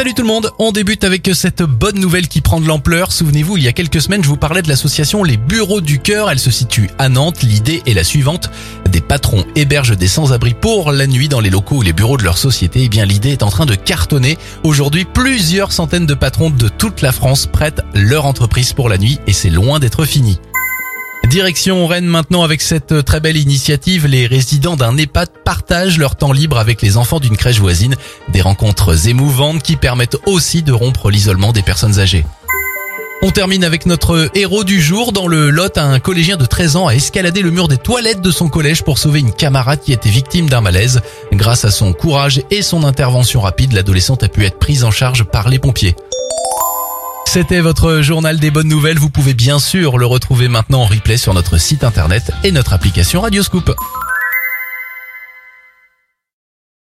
Salut tout le monde, on débute avec cette bonne nouvelle qui prend de l'ampleur. Souvenez-vous, il y a quelques semaines, je vous parlais de l'association Les Bureaux du Cœur. Elle se situe à Nantes. L'idée est la suivante. Des patrons hébergent des sans-abri pour la nuit dans les locaux ou les bureaux de leur société. Eh bien, l'idée est en train de cartonner. Aujourd'hui, plusieurs centaines de patrons de toute la France prêtent leur entreprise pour la nuit et c'est loin d'être fini. Direction Rennes maintenant avec cette très belle initiative. Les résidents d'un EHPAD partagent leur temps libre avec les enfants d'une crèche voisine. Des rencontres émouvantes qui permettent aussi de rompre l'isolement des personnes âgées. On termine avec notre héros du jour. Dans le Lot, un collégien de 13 ans a escaladé le mur des toilettes de son collège pour sauver une camarade qui était victime d'un malaise. Grâce à son courage et son intervention rapide, l'adolescente a pu être prise en charge par les pompiers. C'était votre journal des bonnes nouvelles. Vous pouvez bien sûr le retrouver maintenant en replay sur notre site internet et notre application Radioscoop.